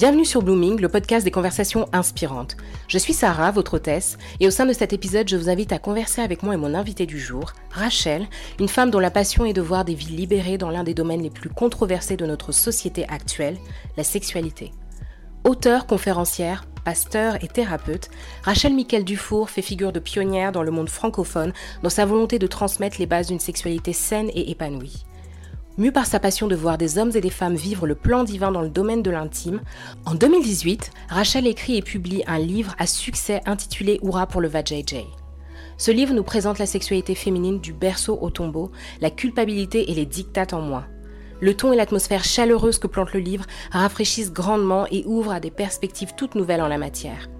Bienvenue sur Blooming, le podcast des conversations inspirantes. Je suis Sarah, votre hôtesse, et au sein de cet épisode, je vous invite à converser avec moi et mon invité du jour, Rachel, une femme dont la passion est de voir des vies libérées dans l'un des domaines les plus controversés de notre société actuelle, la sexualité. Auteure, conférencière, pasteur et thérapeute, Rachel Miquel Dufour fait figure de pionnière dans le monde francophone dans sa volonté de transmettre les bases d'une sexualité saine et épanouie. Mue par sa passion de voir des hommes et des femmes vivre le plan divin dans le domaine de l'intime, en 2018, Rachel écrit et publie un livre à succès intitulé Oura pour le Vajayjay. Ce livre nous présente la sexualité féminine du berceau au tombeau, la culpabilité et les dictates en moi. Le ton et l'atmosphère chaleureuse que plante le livre rafraîchissent grandement et ouvrent à des perspectives toutes nouvelles en la matière.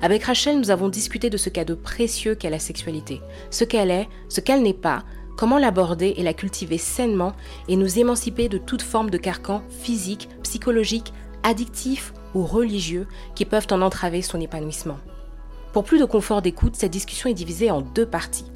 Avec Rachel, nous avons discuté de ce cadeau précieux qu'est la sexualité, ce qu'elle est, ce qu'elle n'est pas, Comment l'aborder et la cultiver sainement et nous émanciper de toute forme de carcan physique, psychologique, addictif ou religieux qui peuvent en entraver son épanouissement. Pour plus de confort d'écoute, cette discussion est divisée en deux parties.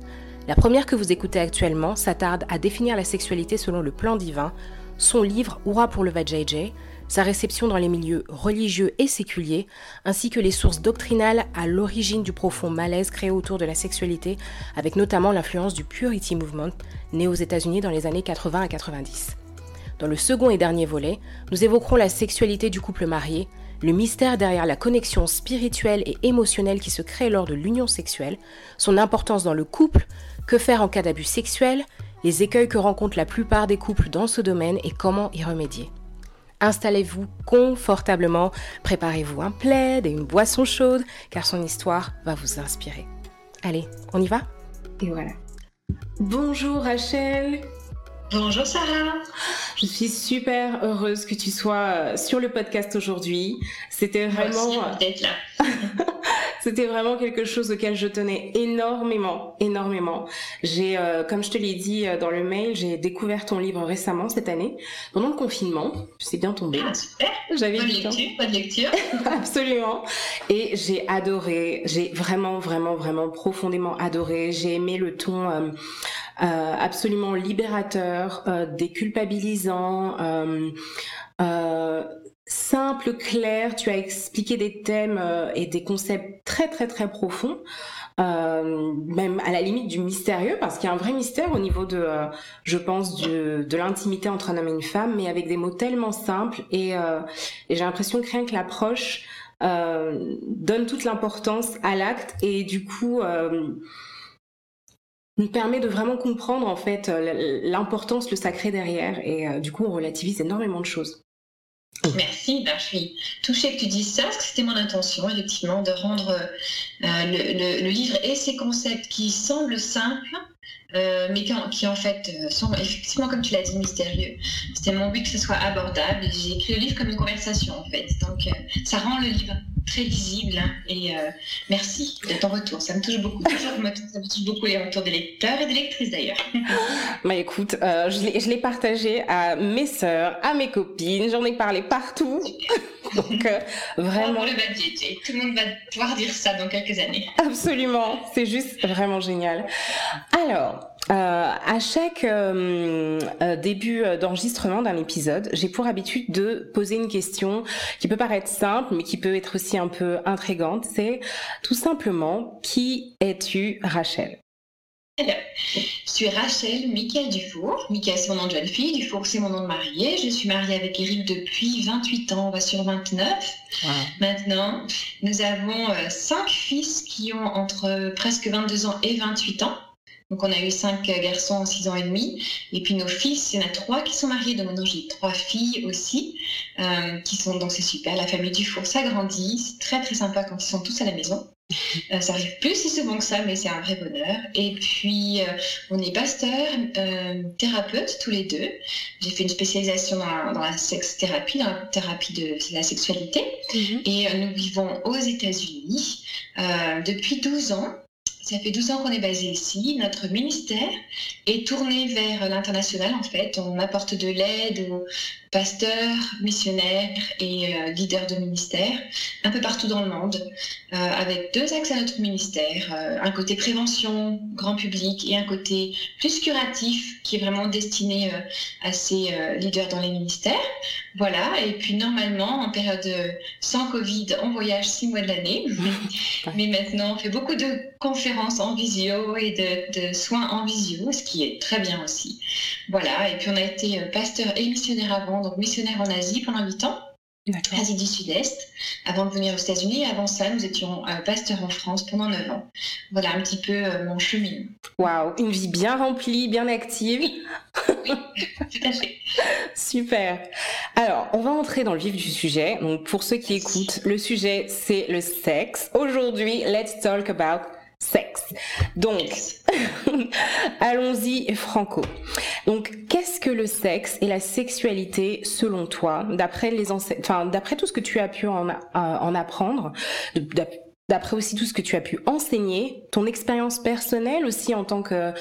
La première que vous écoutez actuellement s'attarde à définir la sexualité selon le plan divin, son livre Oura pour le Vajayjay, sa réception dans les milieux religieux et séculiers, ainsi que les sources doctrinales à l'origine du profond malaise créé autour de la sexualité, avec notamment l'influence du Purity Movement, né aux États-Unis dans les années 80 à 90. Dans le second et dernier volet, nous évoquerons la sexualité du couple marié, le mystère derrière la connexion spirituelle et émotionnelle qui se crée lors de l'union sexuelle, son importance dans le couple, que faire en cas d'abus sexuel, les écueils que rencontrent la plupart des couples dans ce domaine et comment y remédier. Installez-vous confortablement, préparez-vous un plaid et une boisson chaude, car son histoire va vous inspirer. Allez, on y va? Et voilà. Bonjour Rachel Bonjour Sarah. Je suis super heureuse que tu sois euh, sur le podcast aujourd'hui. C'était vraiment. d'être là. C'était vraiment quelque chose auquel je tenais énormément, énormément. J'ai, euh, comme je te l'ai dit euh, dans le mail, j'ai découvert ton livre récemment cette année, pendant le confinement. C'est bien tombé. Ah, super. J'avais bonne lecture, bonne lecture. Absolument. Et j'ai adoré. J'ai vraiment, vraiment, vraiment profondément adoré. J'ai aimé le ton. Euh absolument libérateur, euh, déculpabilisant, euh, simple, clair. Tu as expliqué des thèmes euh, et des concepts très très très profonds. Euh, même à la limite du mystérieux, parce qu'il y a un vrai mystère au niveau de, euh, je pense, de l'intimité entre un homme et une femme, mais avec des mots tellement simples. Et, et j'ai l'impression que rien que l'approche donne toute l'importance à l'acte et du coup nous permet de vraiment comprendre en fait l'importance, le sacré derrière. Et du coup, on relativise énormément de choses. Merci, ben, je suis touchée que tu dises ça, parce que c'était mon intention, effectivement, de rendre euh, le, livre et ses concepts qui semblent simples, euh, mais qui, en fait euh, sont effectivement, comme tu l'as dit, mystérieux. C'était mon but que ce soit abordable. J'ai écrit le livre comme une conversation, en fait. Donc, ça rend le livre très visible. Hein, et euh, merci de ton retour. Ça me touche beaucoup. ça me touche beaucoup les retours des lecteurs et des lectrices d'ailleurs. bah écoute, euh, je l'ai partagé à mes sœurs, à mes copines. J'en ai parlé partout. Donc euh, vraiment. le Tout le monde va pouvoir dire ça dans quelques années. Absolument. C'est juste vraiment génial. Alors. Euh, à chaque euh, euh, début d'enregistrement d'un épisode, j'ai pour habitude de poser une question qui peut paraître simple, mais qui peut être aussi un peu intrigante. C'est tout simplement qui es-tu, Rachel? Alors, je suis Rachel Michael Dufour. Michael, c'est mon nom de jeune fille. Dufour, c'est mon nom de mariée. Je suis mariée avec Eric depuis 28 ans. On va sur 29. Maintenant, nous avons cinq fils qui ont entre presque 22 ans et 28 ans. Donc on a eu cinq garçons en six ans et demi. Et puis nos fils, il y en a trois qui sont mariés. Donc maintenant j'ai trois filles aussi euh, qui sont donc c'est super. La famille du four s'agrandit. C'est très très sympa quand ils sont tous à la maison. Euh, ça arrive plus si souvent que ça, mais c'est un vrai bonheur. Et puis, euh, on est pasteur, euh, thérapeute tous les deux. J'ai fait une spécialisation dans la, sex-thérapie, dans la thérapie de la sexualité. Mhm. Et nous vivons aux États-Unis depuis 12 ans Ça fait 12 ans qu'on est basé ici. Notre ministère est tourné vers l'international en fait. On apporte de l'aide aux pasteurs, missionnaires et euh, leaders de ministères un peu partout dans le monde, euh, avec deux axes à notre ministère. Euh, un côté prévention, grand public, et un côté plus curatif qui est vraiment destiné à ces leaders dans les ministères. Voilà, et puis normalement, en période sans Covid, on voyage six mois de l'année, mais maintenant on fait beaucoup de conférences en visio et de, de, soins en visio, ce qui est très bien aussi. Voilà, et puis on a été pasteur et missionnaire avant, donc missionnaire en Asie pendant 8 ans. Asie du Sud-Est, avant de venir aux États-Unis. Avant ça, nous étions euh, pasteurs en France pendant 9 ans. Voilà un petit peu euh, mon chemin. Waouh, une vie bien remplie, bien active. Oui, tout à fait. Super. Alors, on va entrer dans le vif du sujet. Donc, pour ceux qui écoutent, le sujet, c'est le sexe. Aujourd'hui, let's talk about sexe. Donc, allons-y franco. Donc, qu'est-ce que le sexe et la sexualité selon toi, d'après les enfin, d'après tout ce que tu as pu en, en apprendre, d'après aussi tout ce que tu as pu enseigner, ton expérience personnelle aussi en tant que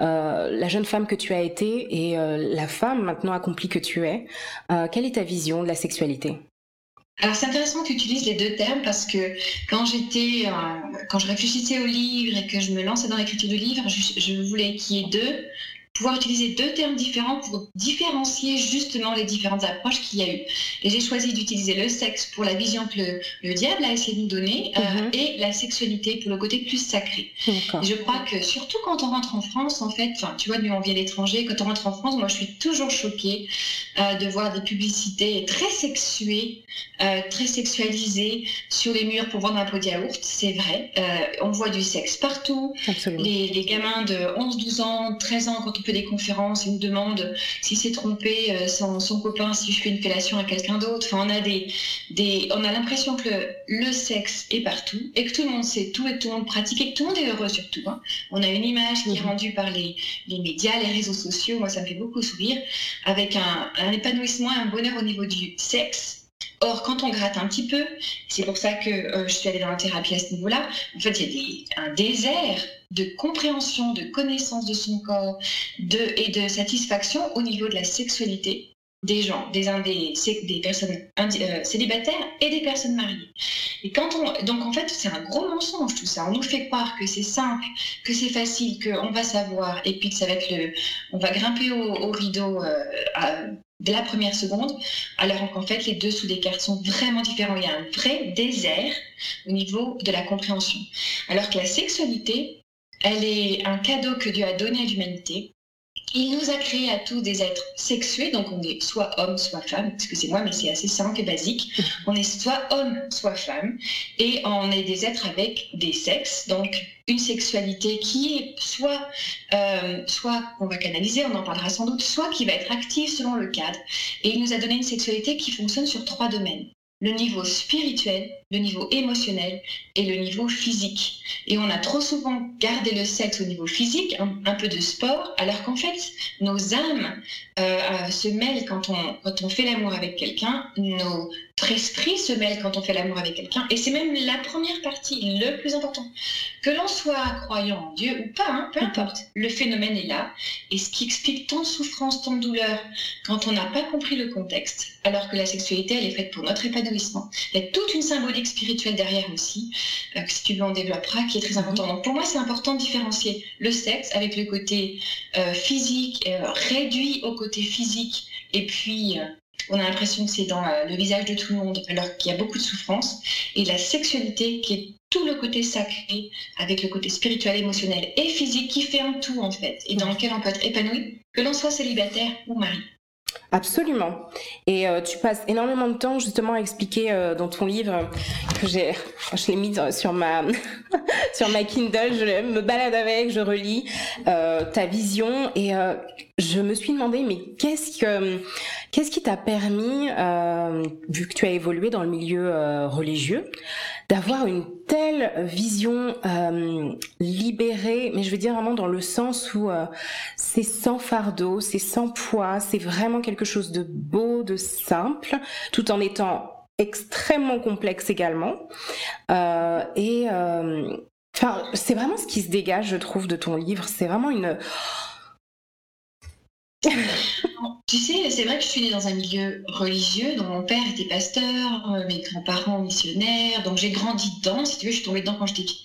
euh, la jeune femme que tu as été et euh, la femme maintenant accomplie que tu es, euh, quelle est ta vision de la sexualité? Alors c'est intéressant que tu utilises les deux termes parce que quand j'étais, euh, quand je réfléchissais au livre et que je me lançais dans l'écriture du livre, je, je voulais qu'il y ait deux pouvoir utiliser deux termes différents pour différencier justement les différentes approches qu'il y a eu. Et j'ai choisi d'utiliser le sexe pour la vision que le, diable a essayé de nous donner euh, mhm. et la sexualité pour le côté plus sacré. je crois que surtout quand on rentre en France, en fait, enfin, tu vois, nous on vient l'étranger, quand on rentre en France, moi je suis toujours choquée euh, de voir des publicités très sexuées, euh, très sexualisées sur les murs pour vendre un pot de yaourt. C'est vrai, on voit du sexe partout. Les, les, gamins de 11, 12 ans, 13 ans, quand on des conférences, il me demande si c'est trompé euh, son, copain, si je fais une fellation à quelqu'un d'autre. Enfin, on a des, des on a l'impression que le, sexe est partout et que tout le monde sait tout et que tout le monde pratique et que tout le monde est heureux surtout. Hein. On a une image qui est mhm. rendue par les, les, médias, les réseaux sociaux. Moi, ça me fait beaucoup sourire avec un, un épanouissement, un bonheur au niveau du sexe Or, quand on gratte un petit peu, c'est pour ça que euh, je suis allée dans la thérapie à ce niveau-là, en fait, il y a un désert de compréhension, de connaissance de son corps de, et de satisfaction au niveau de la sexualité des gens, des, des, des personnes euh, célibataires et des personnes mariées. Et quand on, donc en fait, c'est un gros mensonge tout ça. On nous fait croire que c'est simple, que c'est facile, qu'on va savoir, et puis que ça va être le, on va grimper au, rideau euh, dès la première seconde, alors qu'en fait, les deux sous des cartes sont vraiment différents. Il y a un vrai désert au niveau de la compréhension. Alors que la sexualité, elle est un cadeau que Dieu a donné à l'humanité. Il nous a créés à tous des êtres sexués, donc on est soit homme, soit femme, excusez-moi, mais c'est assez simple et basique. On est soit homme, soit femme, et on est des êtres avec des sexes, donc une sexualité qui est soit, euh, soit qu'on va canaliser, on en parlera sans doute, soit qui va être active selon le cadre. Et il nous a donné une sexualité qui fonctionne sur trois domaines le niveau spirituel, le niveau émotionnel et le niveau physique. Et on a trop souvent gardé le sexe au niveau physique, un, peu de sport, alors qu'en fait, nos âmes euh, euh, se mêlent quand on, quand on fait l'amour avec quelqu'un, notre esprit se mêle quand on fait l'amour avec quelqu'un, et c'est même la première partie, le plus important. Que l'on soit croyant en Dieu ou pas, hein, peu importe, le phénomène est là, et ce qui explique tant de souffrance, tant de douleur, quand on n'a pas compris le contexte, alors que la sexualité, elle est faite pour notre épanouissement. Il y a toute une symbolique spirituelle derrière aussi, euh, que si tu veux on développera, qui est très important. Donc pour moi, c'est important de différencier le sexe avec le côté euh, physique, euh, réduit au côté physique, et puis on a l'impression que c'est dans le visage de tout le monde, alors qu'il y a beaucoup de souffrance, et la sexualité qui est tout le côté sacré avec le côté spirituel, émotionnel et physique qui fait un tout en fait, et dans lequel on peut être épanoui, que l'on soit célibataire ou marié. Absolument. Et euh, tu passes énormément de temps justement à expliquer euh, dans ton livre que j'ai, je l'ai mis sur ma sur ma Kindle, je me balade avec, je relis euh, ta vision et je me suis demandé mais qu'est-ce que qu'est-ce qui t'a permis, vu que tu as évolué dans le milieu religieux, d'avoir une telle vision euh, libérée, mais je veux dire vraiment dans le sens où euh, c'est sans fardeau, c'est sans poids, c'est vraiment quelque chose de beau, de simple, tout en étant extrêmement complexe également. Euh, et Enfin, c'est vraiment ce qui se dégage, je trouve, de ton livre. C'est vraiment une tu sais, c'est vrai que je suis née dans un milieu religieux, dont mon père était pasteur, mes grands-parents missionnaires, donc j'ai grandi dedans, si tu veux, je suis tombée dedans quand j'étais petite.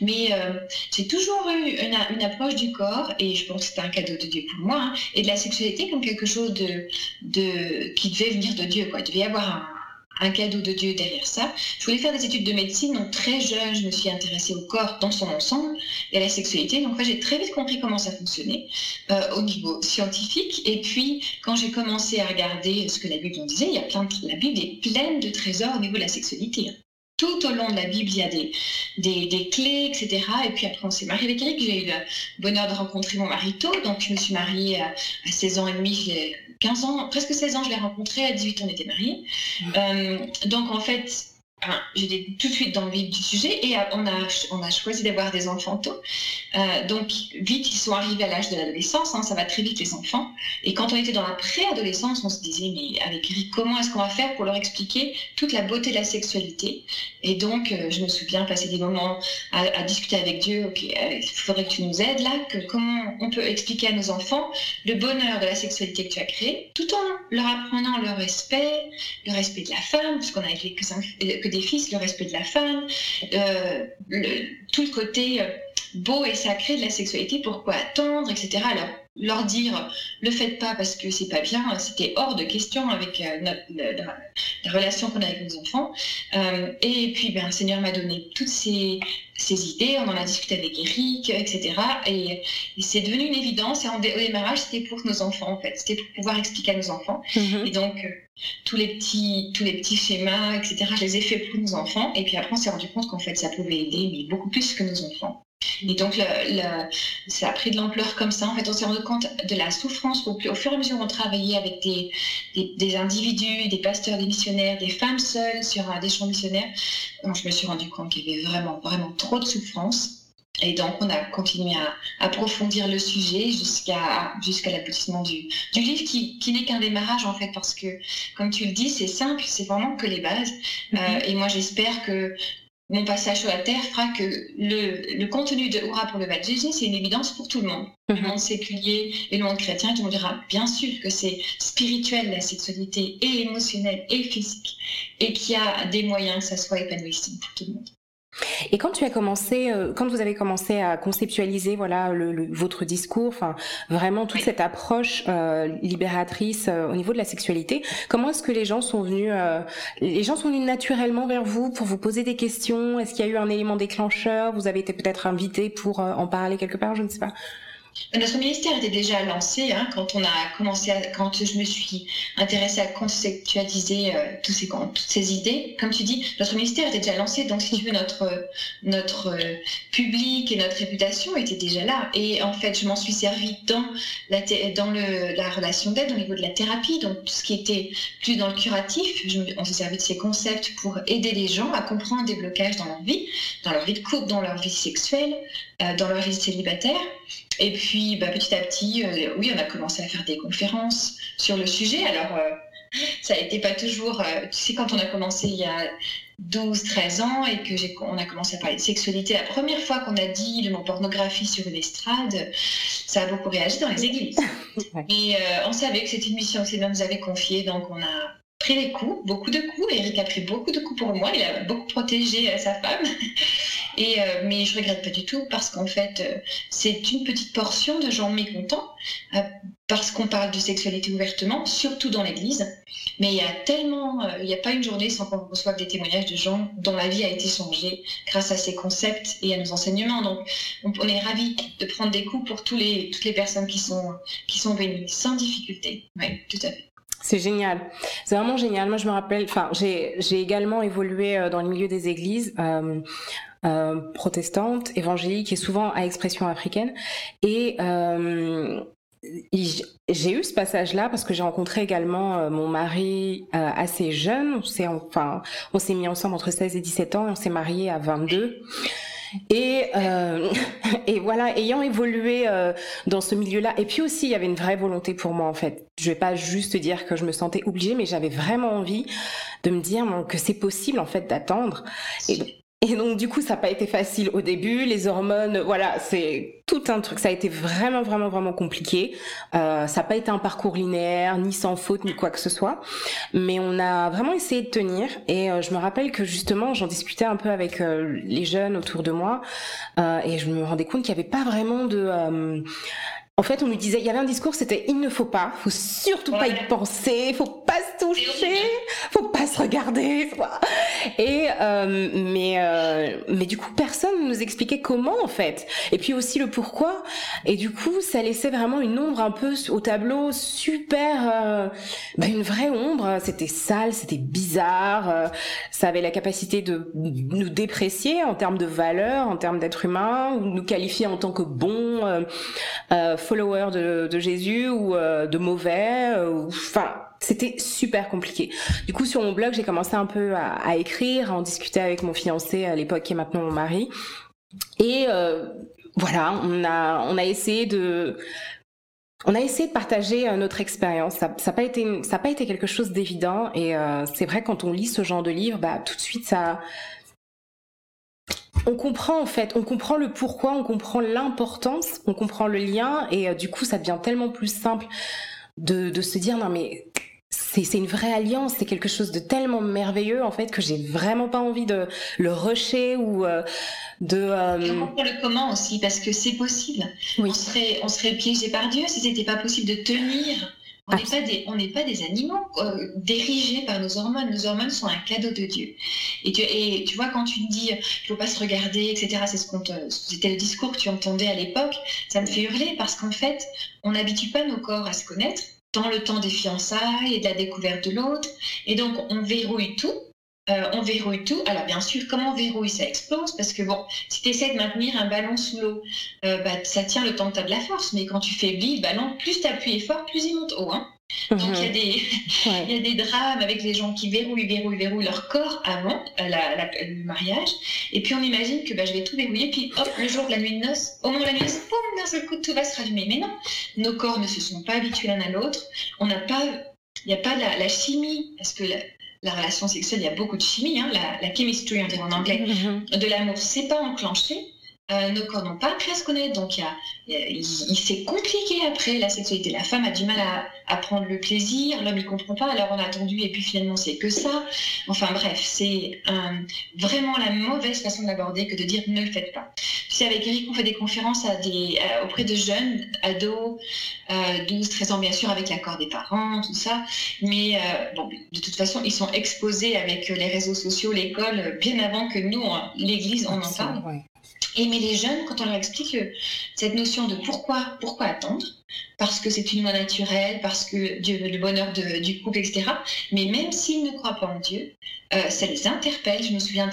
Mais euh, j'ai toujours eu une, approche du corps, et je pense que c'était un cadeau de Dieu pour moi, hein, et de la sexualité comme quelque chose qui devait venir de Dieu. Quoi. Il devait y avoir un, un cadeau de Dieu derrière ça. Je voulais faire des études de médecine, donc très jeune, je me suis intéressée au corps dans son ensemble et à la sexualité. Donc j'ai très vite compris comment ça fonctionnait euh, au niveau scientifique. Et puis quand j'ai commencé à regarder ce que la Bible en disait, y a plein la Bible est pleine de trésors au niveau de la sexualité. Tout au long de la Bible, il y a des, des, clés, etc. Et puis après, on s'est marié avec Eric. J'ai eu le bonheur de rencontrer mon mari tôt. Donc, je me suis mariée à, à 16 ans et demi. 15 ans, presque 16 ans, je l'ai rencontré, à 18 ans, on était mariés. Euh, donc en fait, j'étais tout de suite dans le vif du sujet et on a, on a choisi d'avoir des enfants tôt. Euh, donc, vite, ils sont arrivés à l'âge de l'adolescence, hein, ça va très vite les enfants. Et quand on était dans la préadolescence, on se disait, mais avec Eric, comment est-ce qu'on va faire pour leur expliquer toute la beauté de la sexualité? Et donc, euh, je me souviens passer des moments à, discuter avec Dieu, ok, euh, il faudrait que tu nous aides là, que comment on peut expliquer à nos enfants le bonheur de la sexualité que tu as créée, tout en leur apprenant le respect, le respect de la femme, puisqu'on avait que, que fils, le respect de la femme, euh, tout le côté euh, beau et sacré de la sexualité, pourquoi attendre, etc. leur dire le faites pas parce que c'est pas bien, c'était hors de question avec euh, la, relation qu'on a avec nos enfants. et puis, ben, le Seigneur m'a donné toutes ces, ces, idées, on en a discuté avec Eric, etc. Et, c'est devenu une évidence. Et en, au démarrage, c'était pour nos enfants, en fait. C'était pour pouvoir expliquer à nos enfants. Mm-hmm. Et donc, tous les petits tous les petits schémas etc je les ai faits pour nos enfants et puis après on s'est rendu compte qu'en fait ça pouvait aider mais beaucoup plus que nos enfants et donc ça a pris de l'ampleur comme ça en fait on s'est rendu compte de la souffrance au, au fur et à mesure on travaillait avec des, des, individus des pasteurs des missionnaires des femmes seules sur des champs missionnaires je me suis rendu compte qu'il y avait vraiment vraiment trop de souffrance et donc, on a continué à approfondir le sujet jusqu'à jusqu'à l'aboutissement du, du livre, qui, qui n'est qu'un démarrage, en fait, parce que, comme tu le dis, c'est simple, c'est vraiment que les bases. Euh, mm-hmm. et moi, j'espère que mon passage sur la Terre fera que le, le contenu de Hurrah pour le de Jésus, c'est une évidence pour tout le monde. Le mm-hmm. monde séculier et le monde chrétien, le monde dira bien sûr que c'est spirituel, la sexualité, et émotionnelle, et physique, et qu'il y a des moyens que ça soit épanouissant pour tout le monde. Et quand tu as commencé, euh, quand vous avez commencé à conceptualiser, voilà, le, votre discours, enfin, vraiment toute cette approche euh, libératrice euh, au niveau de la sexualité, comment est-ce que les gens sont venus, les gens sont venus naturellement vers vous pour vous poser des questions? Est-ce qu'il y a eu un élément déclencheur? Vous avez été peut-être invité pour en parler quelque part, je ne sais pas. Notre ministère était déjà lancé hein, quand on a commencé, quand je me suis intéressée à conceptualiser euh, toutes ces idées. Comme tu dis, notre ministère était déjà lancé, donc si tu veux, notre, euh, public et notre réputation étaient déjà là. Et en fait, je m'en suis servi dans la, relation d'aide au niveau de la thérapie, donc tout ce qui était plus dans le curatif. On s'est servi de ces concepts pour aider les gens à comprendre des blocages dans leur vie, dans leur vie de couple, dans leur vie sexuelle, euh, dans leur vie célibataire. Et puis, bah, petit à petit, euh, oui, on a commencé à faire des conférences sur le sujet. Alors, euh, ça n'était pas toujours. Euh, tu sais, quand on a commencé il y a 12, 13 ans et que j'ai, on a commencé à parler de sexualité, la première fois qu'on a dit le mot pornographie sur une estrade, ça a beaucoup réagi dans les églises. Et on savait que c'était une mission que Seigneur nous avait confiée, donc on a pris des coups, beaucoup de coups. Eric a pris beaucoup de coups pour moi. Il a beaucoup protégé sa femme. Euh, mais je regrette pas du tout parce qu'en fait, euh, c'est une petite portion de gens mécontents euh, parce qu'on parle de sexualité ouvertement, surtout dans l'Église. Mais il y a tellement, il n'y a pas une journée sans qu'on reçoive des témoignages de gens dont la vie a été changée grâce à ces concepts et à nos enseignements. Donc, on, est ravis de prendre des coups pour les, toutes les personnes qui sont, qui sont venues sans difficulté. Oui, tout à fait. C'est génial. C'est vraiment génial. Moi, je me rappelle, enfin, j'ai également évolué dans le milieu des églises. Euh, protestante, évangélique et souvent à expression africaine. Et euh, j'ai eu ce passage-là parce que j'ai rencontré également euh, mon mari assez jeune. On s'est enfin, on s'est mis ensemble entre 16 et 17 ans et on s'est marié à 22. Et, et voilà, ayant évolué dans ce milieu-là, et puis aussi il y avait une vraie volonté pour moi en fait. Je vais pas juste dire que je me sentais obligée, mais j'avais vraiment envie de me dire que c'est possible en fait d'attendre. Et donc du coup, ça n'a pas été facile au début. Les hormones, voilà, c'est tout un truc. Ça a été vraiment, vraiment, vraiment compliqué. Euh, ça n'a pas été un parcours linéaire, ni sans faute, ni quoi que ce soit. Mais on a vraiment essayé de tenir. Et euh, je me rappelle que justement, j'en discutais un peu avec euh, les jeunes autour de moi, et je me rendais compte qu'il n'y avait pas vraiment de en fait, on nous disait, il y avait un discours, c'était il ne faut pas, faut surtout pas y penser, faut pas se toucher, faut pas se regarder. Et euh, mais euh, mais du coup, personne ne nous expliquait comment en fait. Et puis aussi le pourquoi. Et du coup, ça laissait vraiment une ombre un peu au tableau, super, euh, bah, une vraie ombre. C'était sale, c'était bizarre. Euh, ça avait la capacité de nous déprécier en termes de valeur, en termes d'être humain, ou nous qualifier en tant que bon. Euh, follower de, Jésus ou euh, de mauvais. Euh, enfin, c'était super compliqué. Du coup, sur mon blog, j'ai commencé un peu à, écrire, à en discuter avec mon fiancé à l'époque, qui est maintenant mon mari. Et euh, voilà, on a, on a essayé de on a essayé de partager notre expérience. Ça n'a pas été, ça pas été quelque chose d'évident. Et c'est vrai quand on lit ce genre de livre, bah tout de suite ça, on comprend en fait, on comprend le pourquoi, on comprend l'importance, on comprend le lien et euh, du coup ça devient tellement plus simple de, se dire non mais c'est une vraie alliance, c'est quelque chose de tellement merveilleux en fait que j'ai vraiment pas envie de le rusher ou euh, de. Euh... le comment aussi parce que c'est possible. On serait on serait piégé par Dieu si c'était pas possible de tenir on n'est pas, des, pas des animaux euh, dirigés par nos hormones. Nos hormones sont un cadeau de Dieu. Et tu, et tu vois, quand tu dis il ne faut pas se regarder, etc., c'est ce c'était le discours que tu entendais à l'époque, ça me fait hurler parce qu'en fait, on n'habitue pas nos corps à se connaître dans le temps des fiançailles et de la découverte de l'autre. Et donc, on verrouille tout euh, on verrouille tout. Alors bien sûr, comment on verrouille? Ça explose parce que bon, si tu essaies de maintenir un ballon sous l'eau, euh, bah, ça tient le temps que tu as de la force, mais quand tu faiblis le ballon, plus tu appuies fort, plus il monte haut. Hein. Donc il y, a des, y a des drames avec les gens qui verrouillent, verrouillent, verrouillent leur corps avant euh, le mariage. Et puis on imagine que bah, je vais tout verrouiller, puis hop, le jour de la nuit de noces, au moment de la nuit de noces, boum, d'un seul coup, tout va se rallumer. Mais non, nos corps ne se sont pas habitués l'un à l'autre. On n'a pas il n'y a pas la, la, chimie, parce que la relation sexuelle, il y a beaucoup de chimie, hein, la, la, chemistry, on dirait en anglais, mm-hmm. de l'amour, c'est pas enclenché. Euh, nos corps n'ont pas appris à se connaître, donc s'est compliqué après la sexualité. La femme a du mal à, à prendre le plaisir, l'homme il comprend pas, alors on a attendu et puis finalement c'est que ça. Enfin bref, c'est vraiment la mauvaise façon de l'aborder que de dire ne le faites pas. Tu sais, avec Eric, on fait des conférences à des, auprès de jeunes, ados, euh, 12, 13 ans bien sûr, avec l'accord des parents, tout ça. Mais euh, bon, de toute façon, ils sont exposés avec les réseaux sociaux, l'école, bien avant que nous, l'église, on en parle. Et mais les jeunes, quand on leur explique cette notion de pourquoi, pourquoi attendre, parce que c'est une loi naturelle, parce que Dieu veut le bonheur du couple, etc. Mais même s'ils ne croient pas en Dieu, euh, ça les interpelle. Je me souviens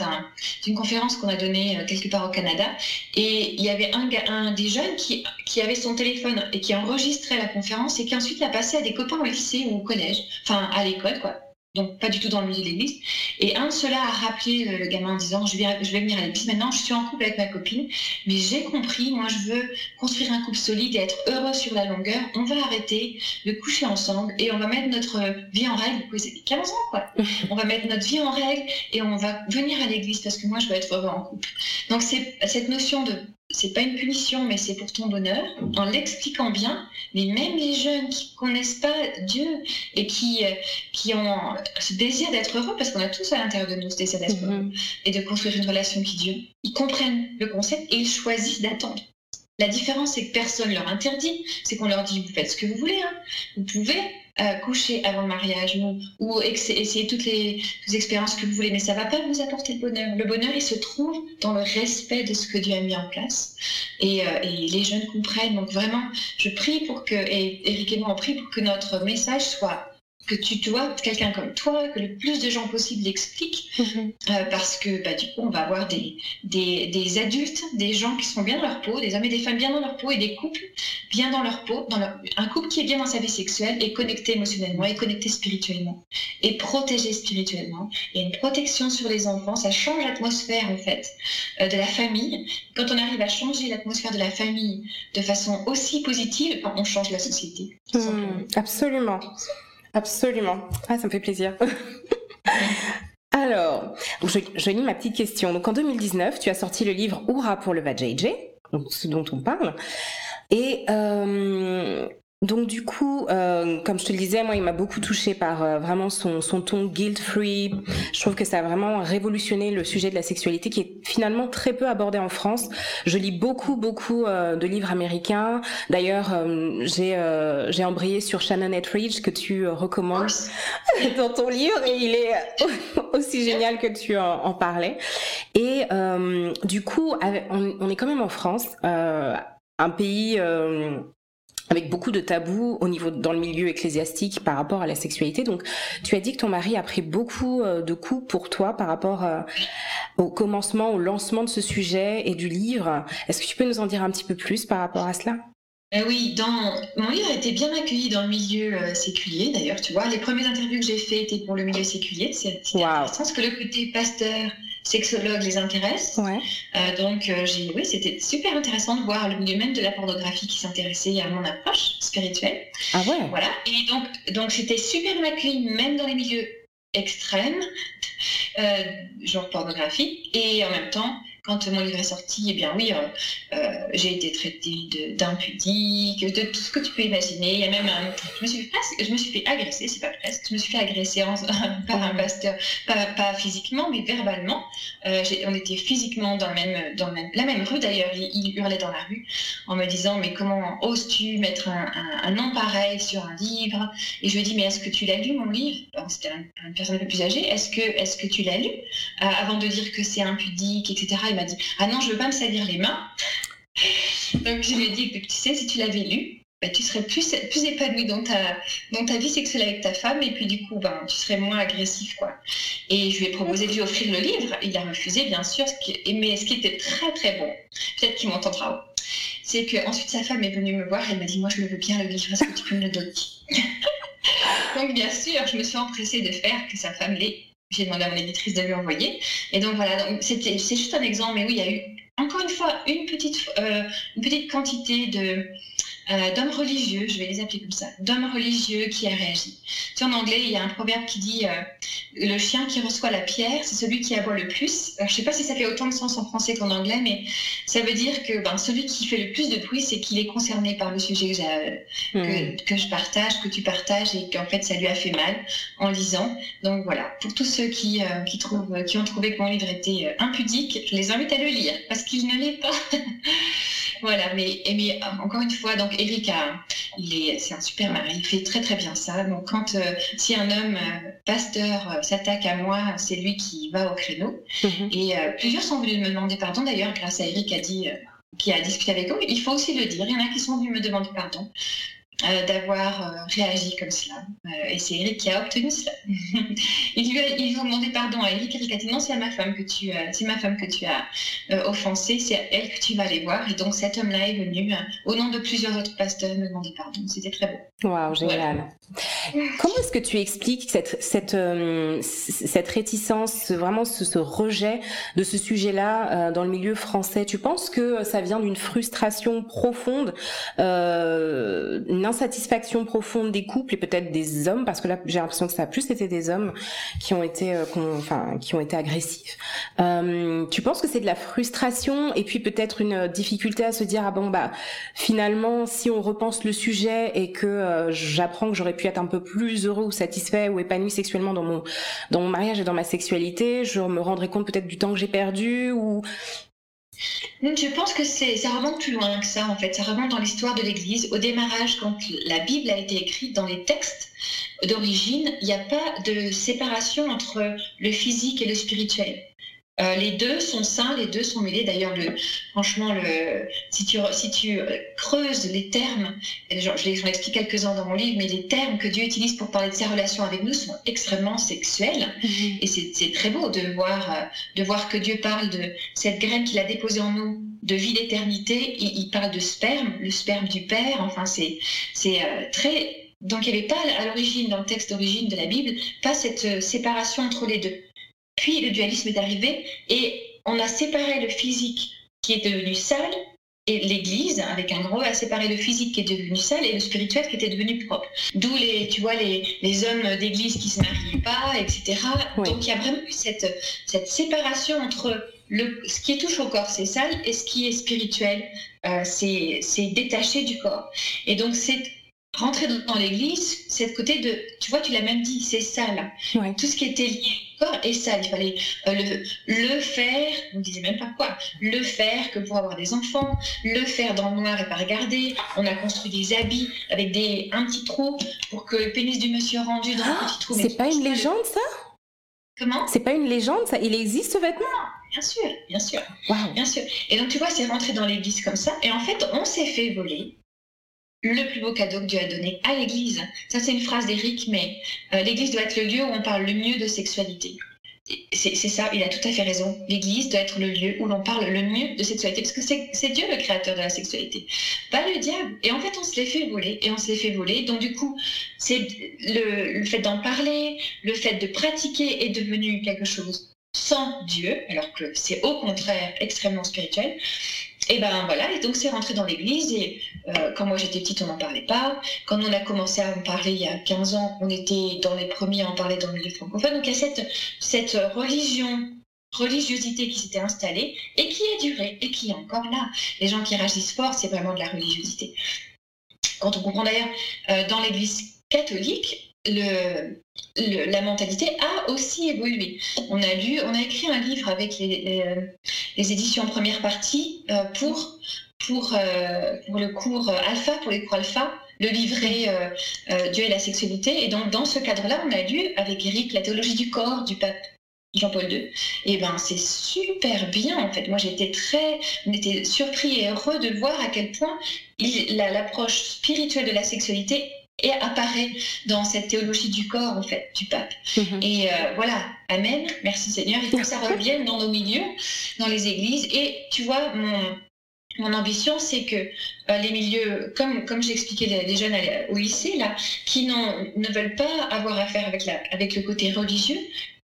d'une conférence qu'on a donnée euh, quelque part au Canada, et il y avait un, des jeunes qui, qui avait son téléphone et qui enregistrait la conférence et qui ensuite l'a passé à des copains au lycée ou au collège, enfin à l'école, quoi donc pas du tout dans le milieu de l'église. Et un de ceux-là a rappelé le, gamin en disant je vais, je vais venir à l'église maintenant, je suis en couple avec ma copine, mais j'ai compris, moi je veux construire un couple solide et être heureux sur la longueur. On va arrêter de coucher ensemble et on va mettre notre vie en règle. C'est 15 ans quoi. on va mettre notre vie en règle et on va venir à l'église parce que moi je veux être heureux en couple. Donc c'est cette notion de c'est pas une punition, mais c'est pour ton bonheur, en l'expliquant bien. Mais même les jeunes qui connaissent pas Dieu et qui, euh, qui ont ce désir d'être heureux, parce qu'on a tous à l'intérieur de nous ce désir d'être heureux mhm. et de construire une relation avec Dieu, ils comprennent le concept et ils choisissent d'attendre. La différence, c'est que personne leur interdit, c'est qu'on leur dit vous faites ce que vous voulez, hein. vous pouvez, coucher avant le mariage ou, essayer toutes les, expériences que vous voulez, mais ça va pas vous apporter le bonheur. Le bonheur, il se trouve dans le respect de ce que Dieu a mis en place. Et, euh, les jeunes comprennent. Donc vraiment, je prie pour que, et Eric et moi, on prie pour que notre message soit que tu dois quelqu'un comme toi, que le plus de gens possible l'expliquent, mhm. euh, parce que bah, du coup, on va avoir des, des, adultes, des gens qui sont bien dans leur peau, des hommes et des femmes bien dans leur peau, et des couples bien dans leur peau, dans un couple qui est bien dans sa vie sexuelle, et connecté émotionnellement, et connecté spirituellement, et protégé spirituellement, et une protection sur les enfants, ça change l'atmosphère en fait euh, de la famille. Quand on arrive à changer l'atmosphère de la famille de façon aussi positive, on change la société. Hmm, absolument. Absolument. Ah, ça me fait plaisir. Alors, je, lis ma petite question. Donc en 2019, tu as sorti le livre Oura pour le VAJJ, donc ce dont on parle. Et euh, donc du coup, euh, comme je te le disais, moi, il m'a beaucoup touché par euh, vraiment son, son ton guilt-free. Je trouve que ça a vraiment révolutionné le sujet de la sexualité qui est finalement très peu abordé en France. Je lis beaucoup, beaucoup euh, de livres américains. D'ailleurs, euh, j'ai j'ai embrayé sur Shannon Etridge que tu recommandes dans ton livre et il est aussi génial que tu en, en parlais. Et du coup, on, on, est quand même en France, un pays avec beaucoup de tabous au niveau dans le milieu ecclésiastique par rapport à la sexualité. Donc, tu as dit que ton mari a pris beaucoup euh, de coups pour toi par rapport euh, au commencement, au lancement de ce sujet et du livre. Est-ce que tu peux nous en dire un petit peu plus par rapport à cela? Euh, oui, dans mon livre a été bien accueilli dans le milieu séculier. D'ailleurs, tu vois, les premières interviews que j'ai faites étaient pour le milieu séculier. C'est wow. intéressant parce que le côté pasteur sexologues les intéressent. Euh, donc, euh, j'ai, oui, c'était super intéressant de voir le milieu même de la pornographie qui s'intéressait à mon approche spirituelle. Ah ouais. Voilà. Et donc, donc c'était super accueilli même dans les milieux extrêmes, euh, genre pornographie, et en même temps quand mon livre est sorti, eh bien oui, euh, euh, j'ai été traitée d'impudique, de, tout ce que tu peux imaginer. Il y a même un, je me suis presque, je me suis fait agresser, c'est pas presque, je me suis fait agresser par un pasteur, pas, pas, physiquement, mais verbalement. Euh, on était physiquement dans, le même, dans même, la même rue d'ailleurs. Il, il, hurlait dans la rue en me disant mais comment oses-tu mettre un, un, un, nom pareil sur un livre? Et je lui ai dit mais est-ce que tu l'as lu mon livre? C'était une personne un peu plus âgée. Est-ce que, est-ce que tu l'as lu? Avant de dire que c'est impudique, etc il m'a dit Ah non, je veux pas me salir les mains. Donc je lui ai dit que tu sais, si tu l'avais lu, bah, tu serais plus, plus épanoui dans ta, dans ta vie sexuelle avec ta femme et puis du coup, ben, tu serais moins agressif. quoi. Et je lui ai proposé de lui offrir le livre. Il a refusé, bien sûr, ce qui, mais ce qui était très très bon, peut-être qu'il m'entendra, c'est qu'ensuite sa femme est venue me voir elle m'a dit Moi, je le veux bien le livre, est-ce que tu peux me le donner? Donc bien sûr, je me suis empressée de faire que sa femme l'ait j'ai demandé à mon éditrice de lui envoyer. Et donc voilà, c'est juste un exemple, mais oui, il y a eu encore une fois une petite, euh, une petite quantité de, euh, d'hommes religieux, je vais les appeler comme ça, d'hommes religieux qui a réagi. Tu sais, en anglais, il y a un proverbe qui dit euh, le chien qui reçoit la pierre, c'est celui qui aboie le plus. Alors, je ne sais pas si ça fait autant de sens en français qu'en anglais, mais ça veut dire que ben, celui qui fait le plus de bruit, c'est qu'il est concerné par le sujet que, mmh. que, que, je partage, que tu partages, et qu'en fait, ça lui a fait mal en lisant. Donc voilà, pour tous ceux qui, euh, qui, trouvent, qui ont trouvé que mon livre était euh, impudique, je les invite à le lire, parce qu'il ne l'est pas. Voilà, mais, mais euh, encore une fois, donc Eric c'est un super mari, il fait très très bien ça. Donc quand euh, si un homme euh, pasteur euh, s'attaque à moi, c'est lui qui va au créneau. Mm-hmm. Et euh, plusieurs sont venus me demander pardon. D'ailleurs, grâce à Eric a dit, qui a discuté avec eux, il faut aussi le dire. Il y en a qui sont venus me demander pardon euh, d'avoir euh, réagi comme cela. Euh, et c'est Eric qui a obtenu cela. ils, lui a, ils ont demandé pardon à Eric. Eric a dit non, c'est ma femme que tu, c'est ma femme que tu as offensée, c'est elle que tu vas aller voir. Et donc cet homme-là est venu au nom de plusieurs autres pasteurs me demander pardon. C'était très beau. Waouh, génial. Voilà. Comment est-ce que tu expliques cette, cette, cette réticence, vraiment ce, ce, rejet de ce sujet-là dans le milieu français? Tu penses que ça vient d'une frustration profonde, une insatisfaction profonde des couples et peut-être des hommes, parce que là j'ai l'impression que ça a plus été des hommes qui ont été, euh, enfin, qui ont été agressifs. Euh, tu penses que c'est de la frustration et puis peut-être une difficulté à se dire ah bon bah finalement si on repense le sujet et que euh, j'apprends que j'aurais pu être un peu plus heureux ou satisfait ou épanoui sexuellement dans mon dans mon mariage et dans ma sexualité, je me rendrai compte peut-être du temps que j'ai perdu ou je pense que ça remonte plus loin que ça, en fait. Ça remonte dans l'histoire de l'Église. Au démarrage, quand la Bible a été écrite dans les textes d'origine, il n'y a pas de séparation entre le physique et le spirituel. Euh, les deux sont sains, les deux sont mêlés. D'ailleurs, le, franchement, le, si, tu, si tu creuses les termes, j'en explique quelques-uns dans mon livre, mais les termes que Dieu utilise pour parler de sa relation avec nous sont extrêmement sexuels. Mm-hmm. Et c'est très beau de voir, euh, de voir que Dieu parle de cette graine qu'il a déposée en nous, de vie d'éternité. Il, il, parle de sperme, le sperme du Père. Enfin, c'est euh, très... Donc, il n'y avait pas à l'origine, dans le texte d'origine de la Bible, pas cette séparation entre les deux. Puis le dualisme est arrivé et on a séparé le physique qui est devenu sale et l'Église, avec un gros, a séparé le physique qui est devenu sale et le spirituel qui était devenu propre. D'où les, tu vois, les, les hommes d'Église qui se marient pas, etc. Donc il y a vraiment eu cette, cette séparation entre le, ce qui touche au corps, c'est sale, et ce qui est spirituel, euh, c'est détaché du corps. Et donc c'est rentrer dans l'église, c'est le côté de, tu vois, tu l'as même dit, c'est sale. Tout ce qui était lié au corps est sale. Il fallait euh, le, le, faire, on ne disait même pas quoi, le faire que pour avoir des enfants, le faire dans le noir et pas regarder. On a construit des habits avec des, un petit trou pour que le pénis du monsieur rendu dans le petit trou. C'est pas une légende ça? Comment? C'est pas une légende ça? Il existe ce vêtement? Bien sûr, bien sûr. Bien sûr. Et donc tu vois, c'est rentré dans l'église comme ça. Et en fait, on s'est fait voler le plus beau cadeau que Dieu a donné à l'Église. Ça, c'est une phrase d'Éric, mais euh, l'Église doit être le lieu où on parle le mieux de sexualité. C'est ça, il a tout à fait raison. L'Église doit être le lieu où l'on parle le mieux de sexualité, parce que c'est Dieu le créateur de la sexualité, pas le diable. Et en fait, on se les fait voler, et on se les fait voler. Donc du coup, c'est le, le fait d'en parler, le fait de pratiquer est devenu quelque chose sans Dieu, alors que c'est au contraire extrêmement spirituel. Et ben voilà, et donc c'est rentré dans l'église, et euh, quand moi j'étais petite, on n'en parlait pas. Quand on a commencé à en parler il y a 15 ans, on était dans les premiers à en parler dans le milieu francophone. Donc il y a cette, cette religion, religiosité qui s'était installée, et qui a duré, et qui est encore là. Les gens qui réagissent fort, c'est vraiment de la religiosité. Quand on comprend d'ailleurs, euh, dans l'église catholique, la mentalité a aussi évolué. On a lu, on a écrit un livre avec les, les, éditions première partie euh, pour, pour, euh, pour le cours alpha, pour les cours alpha, le livret euh, Dieu et la sexualité. Et donc, dans ce cadre-là, on a lu avec Eric la théologie du corps du pape. Jean-Paul II, et ben c'est super bien en fait. Moi j'étais très, on était surpris et heureux de voir à quel point l'approche spirituelle de la sexualité et apparaît dans cette théologie du corps, en fait, du pape. Mhm. Et euh, voilà, Amen, merci Seigneur. Il faut que ça revienne dans nos milieux, dans les églises. Et tu vois, mon, mon ambition, c'est que euh, les milieux, comme, comme j'expliquais les, les, jeunes au lycée, là, qui ne veulent pas avoir affaire avec, la, avec le côté religieux,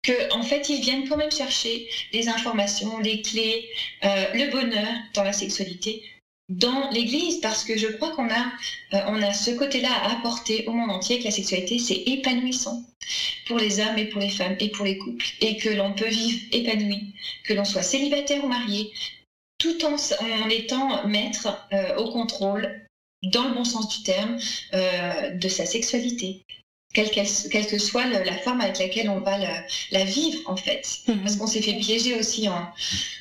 qu'en en fait, ils viennent quand même chercher les informations, les clés, euh, le bonheur dans la sexualité dans l'Église parce que je crois qu'on a, euh, a ce côté-là à apporter au monde entier que la sexualité c'est épanouissant pour les hommes et pour les femmes et pour les couples et que l'on peut vivre épanoui, que l'on soit célibataire ou marié, tout en, en étant maître euh, au contrôle, dans le bon sens du terme, euh, de sa sexualité quelle, que soit la forme avec laquelle on va la, vivre en fait. Mhm. Parce qu'on s'est fait piéger aussi en,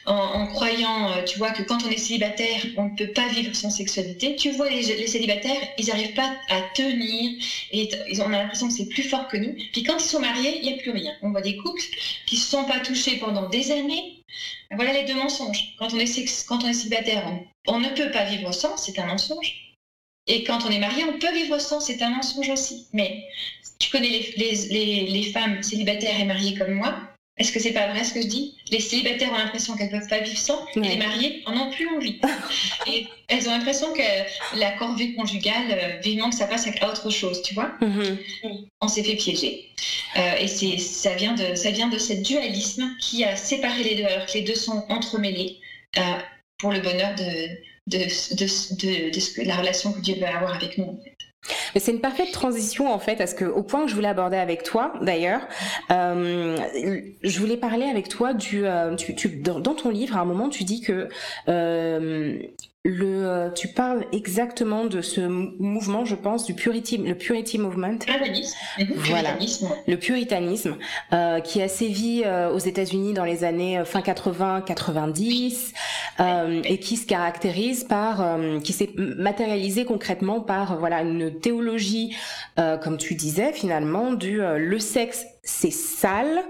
en, croyant, euh, tu vois, que quand on est célibataire, on ne peut pas vivre sans sexualité. Tu vois, les, célibataires, ils n'arrivent pas à tenir et ils, ont l'impression que c'est plus fort que nous. Puis quand ils sont mariés, il n'y a plus rien. On voit des couples qui ne se sont pas touchés pendant des années. Voilà les deux mensonges. Quand on est, quand on est célibataire, on ne peut pas vivre sans, c'est un mensonge. Et quand on est marié, on peut vivre sans, c'est un mensonge aussi. Mais tu connais les, les, les, femmes célibataires et mariées comme moi. Est-ce que c'est pas vrai ce que je dis? Les célibataires ont l'impression qu'elles peuvent pas vivre sans, et les mariées en ont plus envie. et elles ont l'impression que la corvée conjugale, euh, vivement que ça passe à autre chose, tu vois? Mm-hmm. On s'est fait piéger. Euh, et c'est ça vient de ça vient de ce dualisme qui a séparé les deux, alors que les deux sont entremêlés euh, pour le bonheur de de, de, de, la relation que Dieu veut avoir avec nous. Mais c'est une parfaite transition en fait, parce que au point que je voulais aborder avec toi, d'ailleurs, euh, je voulais parler avec toi du, euh, dans, ton livre, à un moment, tu dis que euh, le, euh, tu parles exactement de ce mouvement, je pense, du purity, le purity movement. Puritanisme. Voilà, le puritanisme euh, qui a sévi euh, aux États-Unis dans les années euh, fin 80-90 euh, et qui se caractérise par, qui s'est matérialisé concrètement par voilà une théologie, comme tu disais finalement, du le sexe c'est sale,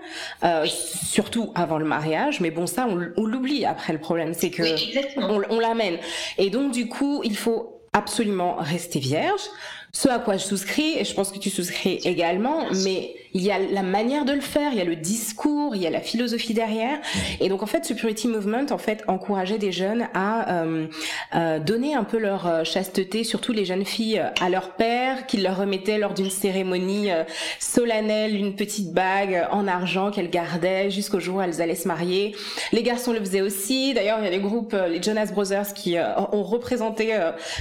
euh, surtout avant le mariage. Mais bon, ça, on, l'oublie après. Le problème, c'est que on, l'amène. Et donc, du coup, il faut absolument rester vierge, ce à quoi je souscris, et je pense que tu souscris également, mais il y a la manière de le faire, il y a le discours, il y a la philosophie derrière. Et donc en fait, ce Purity Movement en fait encourageait des jeunes à euh, euh, donner un peu leur euh, chasteté, surtout les jeunes filles, à leur père, qui leur remettait lors d'une cérémonie solennelle une petite bague en argent qu'elles gardaient jusqu'au jour où elles allaient se marier. Les garçons le faisaient aussi. D'ailleurs, il y a des groupes, les Jonas Brothers, qui ont représenté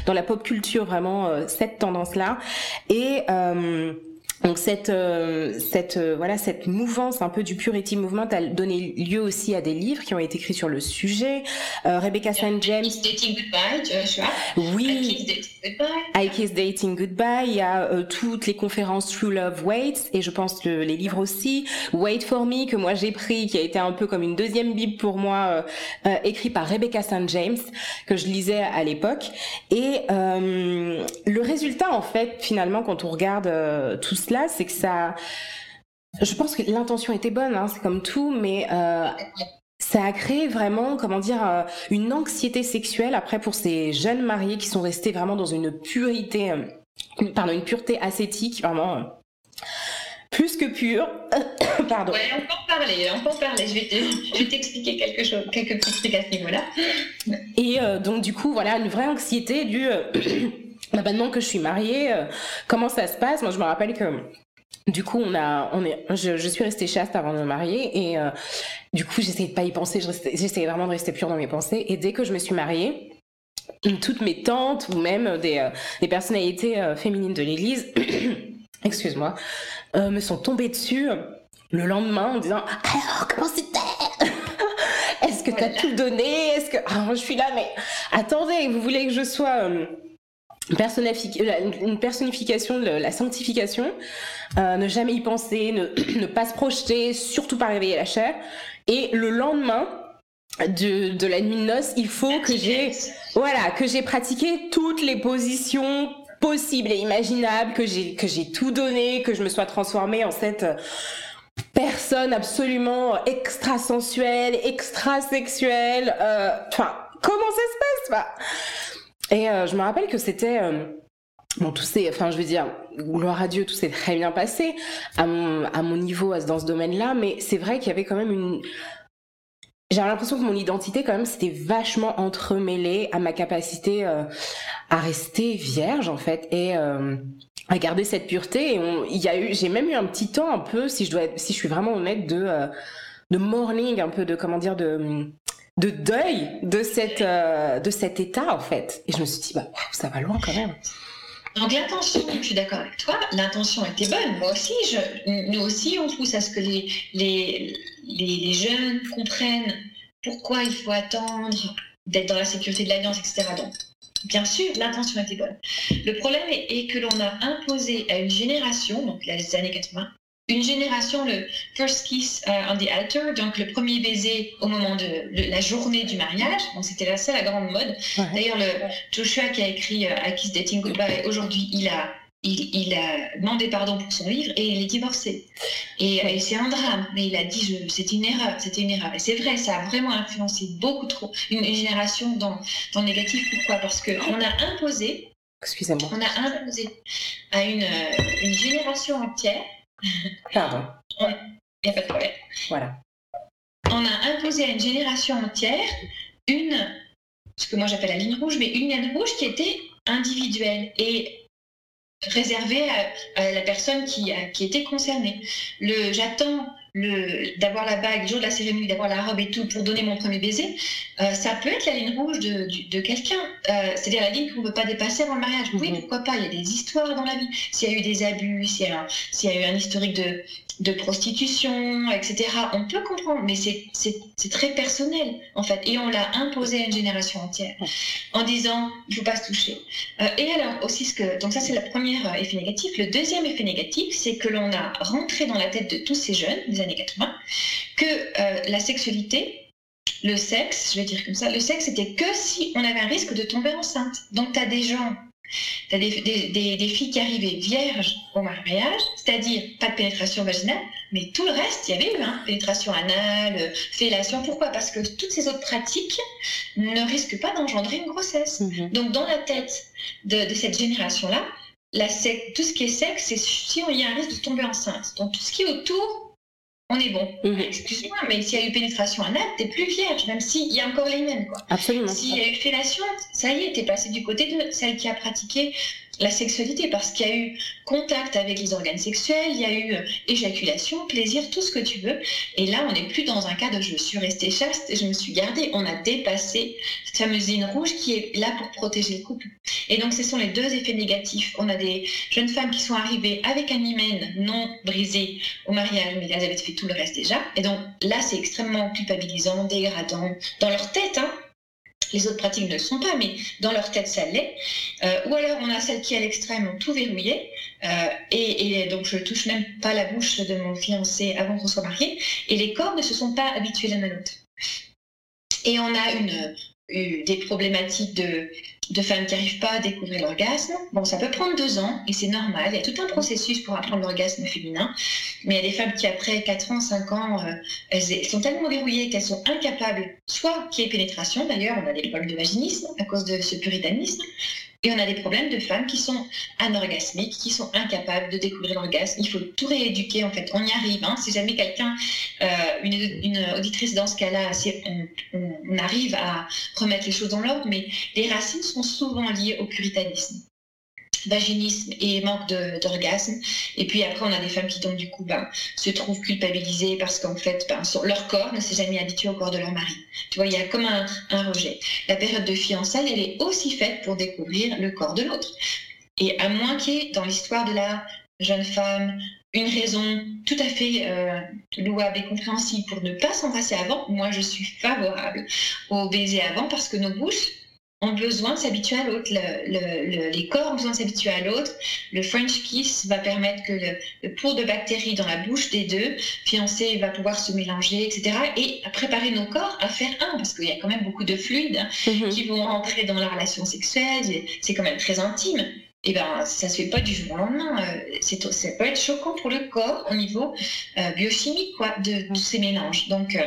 dans la pop culture vraiment cette tendance-là. Et donc cette euh, cette euh, voilà cette mouvance un peu du purity movement a donné lieu aussi à des livres qui ont été écrits sur le sujet. Euh, Rebecca St James. Dating Goodbye, Oui. I Kiss Dating Goodbye. Il y a euh, toutes les conférences True Love Waits et je pense que les livres aussi. Wait for Me que moi j'ai pris qui a été un peu comme une deuxième bible pour moi écrit par Rebecca St James que je lisais à l'époque et le résultat en fait finalement quand on regarde tout c'est que ça. Je pense que l'intention était bonne, hein, c'est comme tout, mais euh, ça a créé vraiment, comment dire, euh, une anxiété sexuelle après pour ces jeunes mariés qui sont restés vraiment dans une purité, euh, pardon, une pureté ascétique, vraiment plus que pure. Pardon. Ouais, on peut en parler, on peut en parler. Je vais t'expliquer quelque chose, quelques petits trucs à ce niveau-là. Et donc du coup, voilà, une vraie anxiété du bah, maintenant que je suis mariée, euh, comment ça se passe? Moi, je me rappelle que du coup, on a, on est, je, suis restée chaste avant de me marier et euh, du coup, j'essayais de pas y penser. J'essayais vraiment de rester pure dans mes pensées. Et dès que je me suis mariée, toutes mes tantes ou même des, euh, des personnalités féminines de l'Église, excuse-moi, me sont tombées dessus le lendemain en disant alors comment c'était Est-ce que tu as tout donné? Est-ce que ah, je suis là mais attendez, vous voulez que je sois une personnification de la sanctification, euh, ne jamais y penser, ne, pas se projeter, surtout pas réveiller la chair. Et le lendemain de, la nuit de noces, il faut que j'ai voilà pratiqué toutes les positions possibles et imaginables, que j'ai tout donné, que je me sois transformée en cette personne absolument extrasensuelle, extrasexuelle. Euh, enfin, comment ça se passe et euh, je me rappelle que c'était euh, bon tout s'est enfin je veux dire gloire à Dieu tout s'est très bien passé. À mon à mon niveau dans ce domaine-là. Mais c'est vrai qu'il y avait quand même une j'avais l'impression que mon identité quand même c'était vachement entremêlée à ma capacité euh, à rester vierge en fait et à garder cette pureté. Et il y a eu j'ai même eu un petit temps un peu si je dois si je suis vraiment honnête de de morning un peu de comment dire de de deuil de, cette, euh, de cet état, en fait. Et je me suis dit, bah, ça va loin quand même. Donc l'intention, je suis d'accord avec toi, l'intention était bonne. Moi aussi, je, nous aussi, on pousse à ce que les, les, les, jeunes comprennent pourquoi il faut attendre d'être dans la sécurité de l'alliance, etc. Donc, bien sûr, l'intention était bonne. Le problème est que l'on a imposé à une génération, donc les années 80, une génération, le first kiss uh, on the altar, donc le premier baiser au moment de la journée du mariage. Donc c'était là, c'est la grande mode. D'ailleurs, le Joshua qui a écrit uh, I Kiss Dating Goodbye, aujourd'hui, il a il, a demandé pardon pour son livre et il est divorcé. Et, et c'est un drame, mais il a dit c'était une erreur, c'était une erreur. Et c'est vrai, ça a vraiment influencé beaucoup trop une, génération dans, dans le négatif. Pourquoi? Parce qu'on a imposé, excusez-moi, on a imposé à une, une génération entière Pardon. Il n'y a pas de problème. Voilà. On a imposé à une génération entière une, ce que moi j'appelle la ligne rouge, mais une ligne rouge qui était individuelle et réservée à, la personne qui, qui était concernée. Le j'attends d'avoir la bague, le jour de la cérémonie, d'avoir la robe et tout pour donner mon premier baiser, euh, ça peut être la ligne rouge de, de, quelqu'un. Euh, c'est-à-dire la ligne qu'on ne peut pas dépasser avant le mariage. Oui, mhm. pourquoi pas Il y a des histoires dans la vie. S'il y a eu des abus, s'il y, y, a eu un historique de, de prostitution, etc. On peut comprendre, mais c'est très personnel, en fait. Et on l'a imposé à une génération entière en disant, il ne faut pas se toucher. Euh, et alors, aussi, ce que, donc ça, c'est le premier effet négatif. Le deuxième effet négatif, c'est que l'on a rentré dans la tête de tous ces jeunes des années 80 que euh, la sexualité, le sexe, je vais dire comme ça, le sexe, c'était que si on avait un risque de tomber enceinte. Donc, tu as des gens Tu as des, filles qui arrivaient vierges au mariage, c'est-à-dire pas de pénétration vaginale, mais tout le reste, il y avait eu, hein, pénétration anale, fellation. Pourquoi? Parce que toutes ces autres pratiques ne risquent pas d'engendrer une grossesse. Mhm. Donc, dans la tête de, cette génération-là, tout ce qui est sexe, c'est si on y a un risque de tomber enceinte. Donc, tout ce qui est autour, on est bon. Mhm. Excuse-moi, mais s'il y a eu pénétration anale, t'es plus vierge, même s'il y a encore les mêmes. Quoi. Absolument. S'il y a eu fellation, ça y est, t'es passé du côté de celle qui a pratiqué la sexualité parce qu'il y a eu contact avec les organes sexuels, il y a eu euh, éjaculation, plaisir, tout ce que tu veux. Et là, on n'est plus dans un cas de je suis restée chaste, je me suis gardée. On a dépassé cette fameuse ligne rouge qui est là pour protéger le couple. Et donc, ce sont les deux effets négatifs. On a des jeunes femmes qui sont arrivées avec un hymen non brisé au mariage, mais elles avaient fait tout le reste déjà. Et donc, là, c'est extrêmement culpabilisant, dégradant, dans leur tête, hein les autres pratiques ne le sont pas, mais dans leur tête, ça l'est. Euh, ou alors, on a celles qui, à l'extrême, ont tout verrouillé. Euh, et, donc, je touche même pas la bouche de mon fiancé avant qu'on soit mariés. Et les corps ne se sont pas habitués l'un à l'autre. Et on a une, des problématiques de, de femmes qui n'arrivent pas à découvrir l'orgasme. Bon, ça peut prendre deux ans et c'est normal. Il y a tout un processus pour apprendre l'orgasme féminin. Mais il y a des femmes qui, après 4 ans, 5 ans, euh, elles sont tellement verrouillées qu'elles sont incapables, soit qu'il y ait pénétration, d'ailleurs, on a des problèmes de vaginisme à cause de ce puritanisme, et on a des problèmes de femmes qui sont anorgasmiques, qui sont incapables de découvrir l'orgasme. Il faut tout rééduquer, en fait. On y arrive. Hein. Si jamais quelqu'un, euh, une, auditrice dans ce cas-là, on, on, arrive à remettre les choses dans l'ordre, mais les racines sont souvent liées au puritanisme vaginisme et manque d'orgasme. Et puis après, on a des femmes qui donc du coup ben, se trouvent culpabilisées parce qu'en fait, ben, leur corps ne s'est jamais habitué au corps de leur mari. Tu vois, il y a comme un, rejet. La période de fiançailles, elle est aussi faite pour découvrir le corps de l'autre. Et à moins qu'il y ait dans l'histoire de la jeune femme une raison tout à fait euh, louable et compréhensible pour ne pas s'embrasser avant, moi je suis favorable au baiser avant parce que nos bouches ont besoin de s'habituer à l'autre. les corps ont besoin de s'habituer à l'autre. Le French kiss va permettre que le, pour de bactéries dans la bouche des deux fiancés va pouvoir se mélanger, etc. Et à préparer nos corps à faire un, parce qu'il y a quand même beaucoup de fluides mhm. qui vont rentrer dans la relation sexuelle. C'est quand même très intime. Et eh ben, ça se fait pas du jour au lendemain. Euh, c'est, ça peut être choquant pour le corps au niveau euh, biochimique, quoi, de, tous ces mélanges. Donc, euh,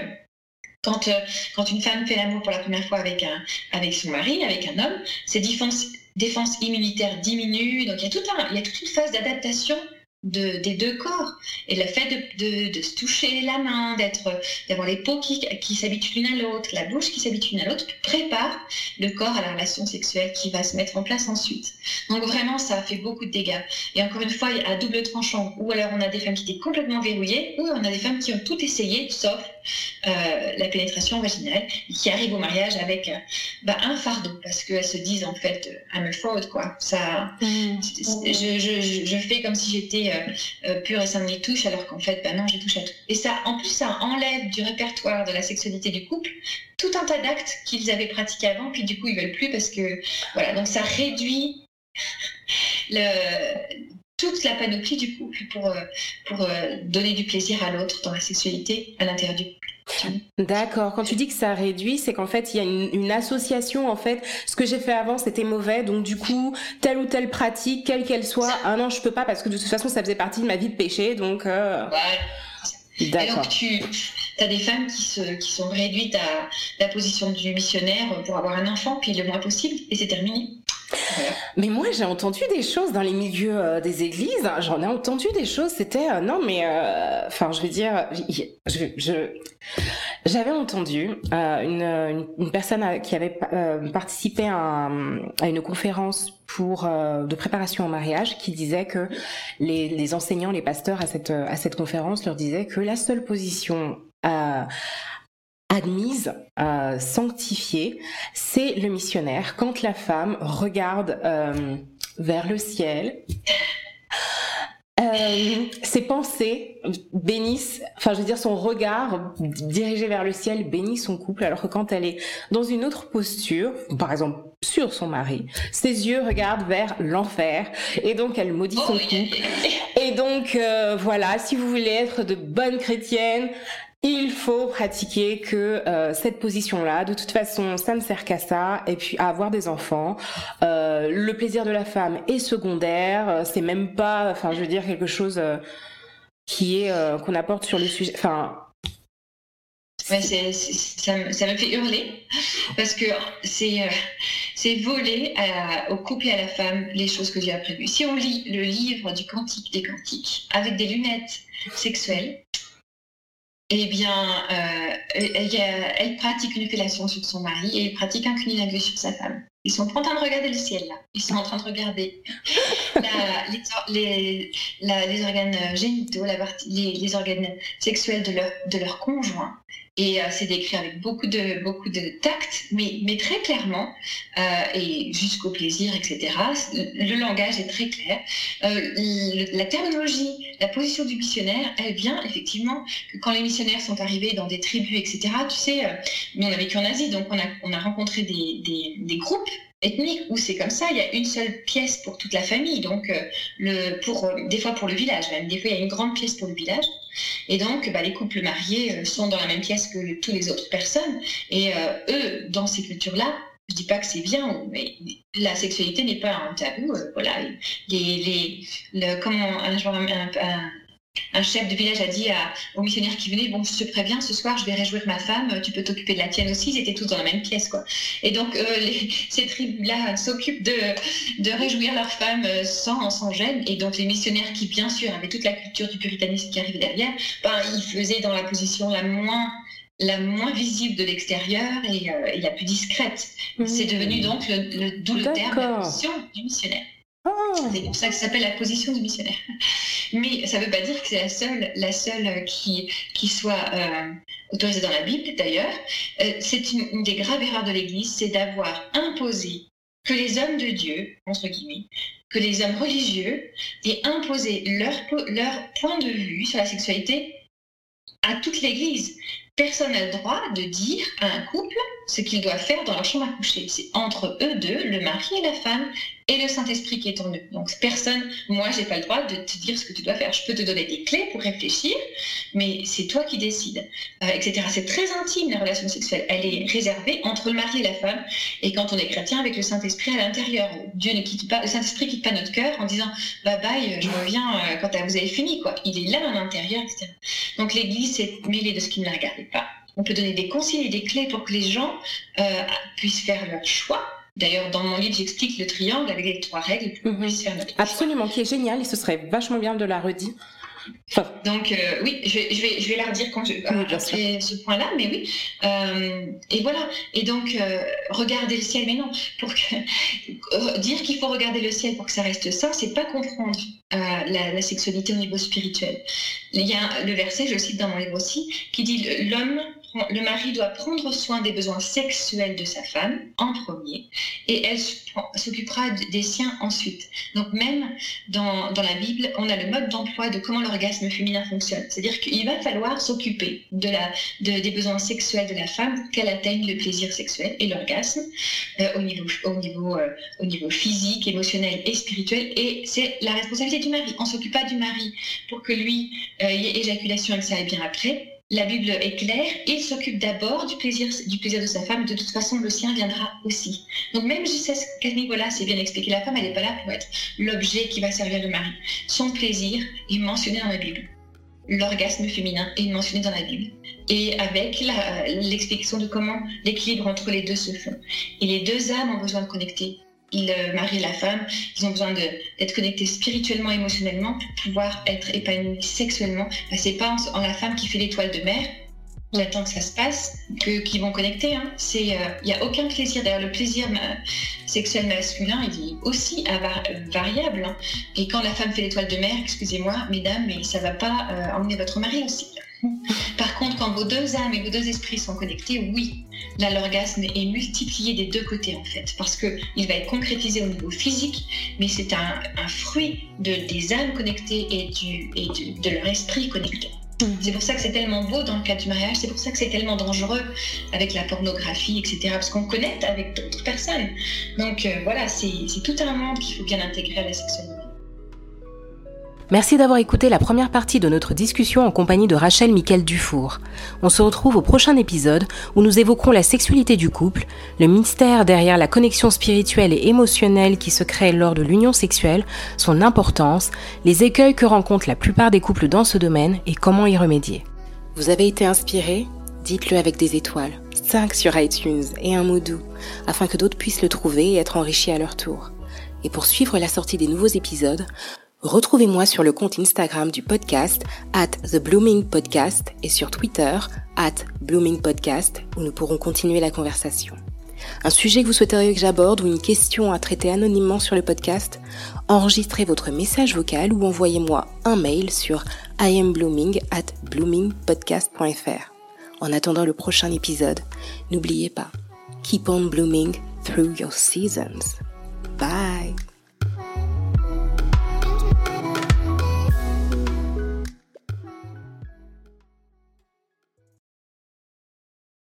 quand, euh, quand une femme fait l'amour pour la première fois avec, un, avec son mari, avec un homme, ses défenses, défenses immunitaires diminuent. Donc il y a, tout il y a toute une phase d'adaptation de, des deux corps. Et le fait de, de, se toucher la main, d'être, d'avoir les peaux qui, qui s'habituent l'une à l'autre, la bouche qui s'habitue l'une à l'autre, prépare le corps à la relation sexuelle qui va se mettre en place ensuite. Donc vraiment, ça a fait beaucoup de dégâts. Et encore une fois, à double tranchant, ou alors on a des femmes qui étaient complètement verrouillées, ou on a des femmes qui ont tout essayé, sauf euh, la pénétration vaginale, qui arrivent au mariage avec euh, bah, un fardeau, parce qu'elles se disent en fait, euh, I'm a fraud, quoi. Ça, mmh. je, je, je, fais comme si j'étais pure et sans touche, alors qu'en fait, bah non, j'ai touché à tout. Et ça, en plus, ça enlève du répertoire de la sexualité du couple tout un tas d'actes qu'ils avaient pratiqués avant, puis du coup, ils veulent plus parce que, voilà, donc ça réduit le, toute la panoplie du couple pour, euh, pour euh, donner du plaisir à l'autre dans la sexualité à l'intérieur du couple. D'accord. Quand tu dis que ça réduit, c'est qu'en fait, il y a une, association. En fait, ce que j'ai fait avant, c'était mauvais. Donc, du coup, telle ou telle pratique, quelle qu'elle soit, ah non, je peux pas parce que de toute façon, ça faisait partie de ma vie de péché. Donc, euh... D'accord. Et donc, tu as des femmes qui, se, qui sont réduites à la position du missionnaire pour avoir un enfant, puis le moins possible, et c'est terminé. Mais moi, j'ai entendu des choses dans les milieux euh, des églises. J'en ai entendu des choses. C'était euh, non, mais euh, enfin, je vais dire, je, j'avais entendu une, une, personne qui avait participé à, à, une conférence pour de préparation au mariage qui disait que les, les enseignants, les pasteurs à cette à cette conférence leur disaient que la seule position admise, euh, sanctifiée, c'est le missionnaire. Quand la femme regarde euh, vers le ciel, euh, ses pensées bénissent, enfin je veux dire son regard dirigé vers le ciel bénit son couple, alors que quand elle est dans une autre posture, par exemple sur son mari, ses yeux regardent vers l'enfer et donc elle maudit son couple. Et donc voilà, si vous voulez être de bonnes chrétiennes, il faut pratiquer que euh, cette position-là. De toute façon, ça ne sert qu'à ça. Et puis à avoir des enfants. Euh, le plaisir de la femme est secondaire. Euh, c'est même pas, enfin, je veux dire quelque chose qui est qu'on apporte sur le sujet. Enfin. ça, me fait hurler parce que c'est c'est voler au couple et à la femme les choses que Dieu a. Si on lit le livre du Cantique des Cantiques avec des lunettes sexuelles, eh bien, euh, elle, pratique une fellation sur son mari et il pratique un cunilingus sur sa femme. Ils sont en train de regarder le ciel, là. Ils sont en train de regarder les, organes génitaux, les, organes sexuels de leur, de leur conjoint. Et euh, c'est décrit avec beaucoup de, beaucoup de tact, mais, mais très clairement, euh, et jusqu'au plaisir, etc. Le langage est très clair. Euh, la terminologie, la position du missionnaire, elle vient effectivement que quand les missionnaires sont arrivés dans des tribus, etc., tu sais, nous on a vécu en Asie, donc on a, on a rencontré des, des, des groupes ethnique où c'est comme ça, il y a une seule pièce pour toute la famille, donc euh, le, pour, euh, des fois pour le village même, des fois il y a une grande pièce pour le village. Et donc bah, les couples mariés euh, sont dans la même pièce que toutes les autres personnes. Et eux, dans ces cultures-là, je dis pas que c'est bien, mais la sexualité n'est pas un tabou. voilà, un, un, un chef de village a dit aux missionnaires qui venaient Bon, je te préviens, ce soir, je vais réjouir ma femme, tu peux t'occuper de la tienne aussi. Ils étaient tous dans la même pièce, quoi. Et donc, euh, ces tribus-là s'occupent de, de réjouir leurs femmes euh, sans, sans gêne. Et donc, les missionnaires qui, bien sûr, avaient toute la culture du puritanisme qui arrivait derrière, ben, ils faisaient dans la position la moins la moins visible de l'extérieur et, euh, la plus discrète. Mmh. C'est devenu donc le, le, d'où le terme la position du missionnaire. C'est pour ça que ça s'appelle la position du missionnaire. Mais ça ne veut pas dire que c'est la seule, la seule qui, qui soit euh, autorisée dans la Bible, d'ailleurs. Euh, c'est une, des graves erreurs de l'Église, c'est d'avoir imposé que les hommes de Dieu, entre guillemets, que les hommes religieux aient imposé leur, leur point de vue sur la sexualité à toute l'Église. Personne n'a le droit de dire à un couple ce qu'il doit faire dans leur chambre à coucher. C'est entre eux deux, le mari et la femme, et le Saint-Esprit qui est en eux. Donc personne, moi, j'ai pas le droit de te dire ce que tu dois faire. Je peux te donner des clés pour réfléchir, mais c'est toi qui décides, euh, etc. C'est très intime la relation sexuelle. Elle est réservée entre le mari et la femme, et quand on est chrétien, avec le Saint-Esprit à l'intérieur. Dieu ne quitte pas, le Saint-Esprit quitte pas notre cœur en disant bye bye, je reviens euh, quand vous avez fini, quoi. Il est là à l'intérieur, etc. Donc l'Église s'est mêlée de ce qui ne la regardait pas. On peut donner des conseils et des clés pour que les gens euh, puissent faire leur choix D'ailleurs, dans mon livre, j'explique le triangle avec les trois règles pour mhm. faire notre Absolument, qui est génial et ce serait vachement bien de la redire. Donc euh, oui, je vais, je, vais, je vais la redire quand je, après ce point-là, mais oui. Euh, et voilà. Et donc, regarder le ciel, mais non, pour que, dire qu'il faut regarder le ciel pour que ça reste ça, c'est pas comprendre la, la, sexualité au niveau spirituel. Il y a le verset, je le cite dans mon livre aussi, qui dit l'homme le mari doit prendre soin des besoins sexuels de sa femme en premier et elle s'occupera des siens ensuite. Donc même dans, la Bible, on a le mode d'emploi de comment l'orgasme féminin fonctionne. C'est-à-dire qu'il va falloir s'occuper de des besoins sexuels de la femme qu'elle atteigne le plaisir sexuel et l'orgasme euh, euh, au niveau physique, émotionnel et spirituel. Et c'est la responsabilité du mari. On s'occupe pas du mari pour que lui euh, y ait éjaculation et que ça aille bien après la Bible est claire, il s'occupe d'abord du plaisir, de sa femme, de toute façon le sien viendra aussi. Donc même ce niveau-là, c'est bien expliqué, la femme elle n'est pas là pour être l'objet qui va servir le mari. Son plaisir est mentionné dans la Bible. L'orgasme féminin est mentionné dans la Bible. Et avec l'explication de comment l'équilibre entre les deux se fait. Et les deux âmes ont besoin de connecter le mari et la femme, ils ont besoin d'être connectés spirituellement, émotionnellement pour pouvoir être épanouis sexuellement. Ce c'est pas en, la femme qui fait l'étoile de mer, j'attends que ça se passe, que qu'ils vont connecter. Hein. Il euh, n'y a aucun plaisir. D'ailleurs, le plaisir sexuel masculin, il est aussi variable. Hein. Et quand la femme fait l'étoile de mer, excusez-moi, mesdames, mais ça va pas euh, emmener votre mari aussi. Par contre, quand vos deux âmes et vos deux esprits sont connectés, oui, là, l'orgasme est multiplié des deux côtés, en fait, parce qu'il va être concrétisé au niveau physique, mais c'est un, fruit de, des âmes connectées et, de leur esprit connecté. C'est pour ça que c'est tellement beau dans le cas du mariage, c'est pour ça que c'est tellement dangereux avec la pornographie, etc. Parce qu'on connecte avec d'autres personnes. Donc euh, voilà, c'est tout un monde qu'il faut bien intégrer à la sexualité. Merci d'avoir écouté la première partie de notre discussion en compagnie de Rachel Michael Dufour. On se retrouve au prochain épisode où nous évoquerons la sexualité du couple, le mystère derrière la connexion spirituelle et émotionnelle qui se crée lors de l'union sexuelle, son importance, les écueils que rencontrent la plupart des couples dans ce domaine et comment y remédier. Vous avez été inspiré? Dites-le avec des étoiles, 5 sur iTunes et un mot doux, afin que d'autres puissent le trouver et être enrichis à leur tour. Et pour suivre la sortie des nouveaux épisodes, Retrouvez-moi sur le compte Instagram du podcast at The Blooming Podcast et sur Twitter at Blooming Podcast où nous pourrons continuer la conversation. Un sujet que vous souhaiteriez que j'aborde ou une question à traiter anonymement sur le podcast, enregistrez votre message vocal ou envoyez-moi un mail sur iamblooming at bloomingpodcast.fr. En attendant le prochain épisode, n'oubliez pas, keep on blooming through your seasons. Bye!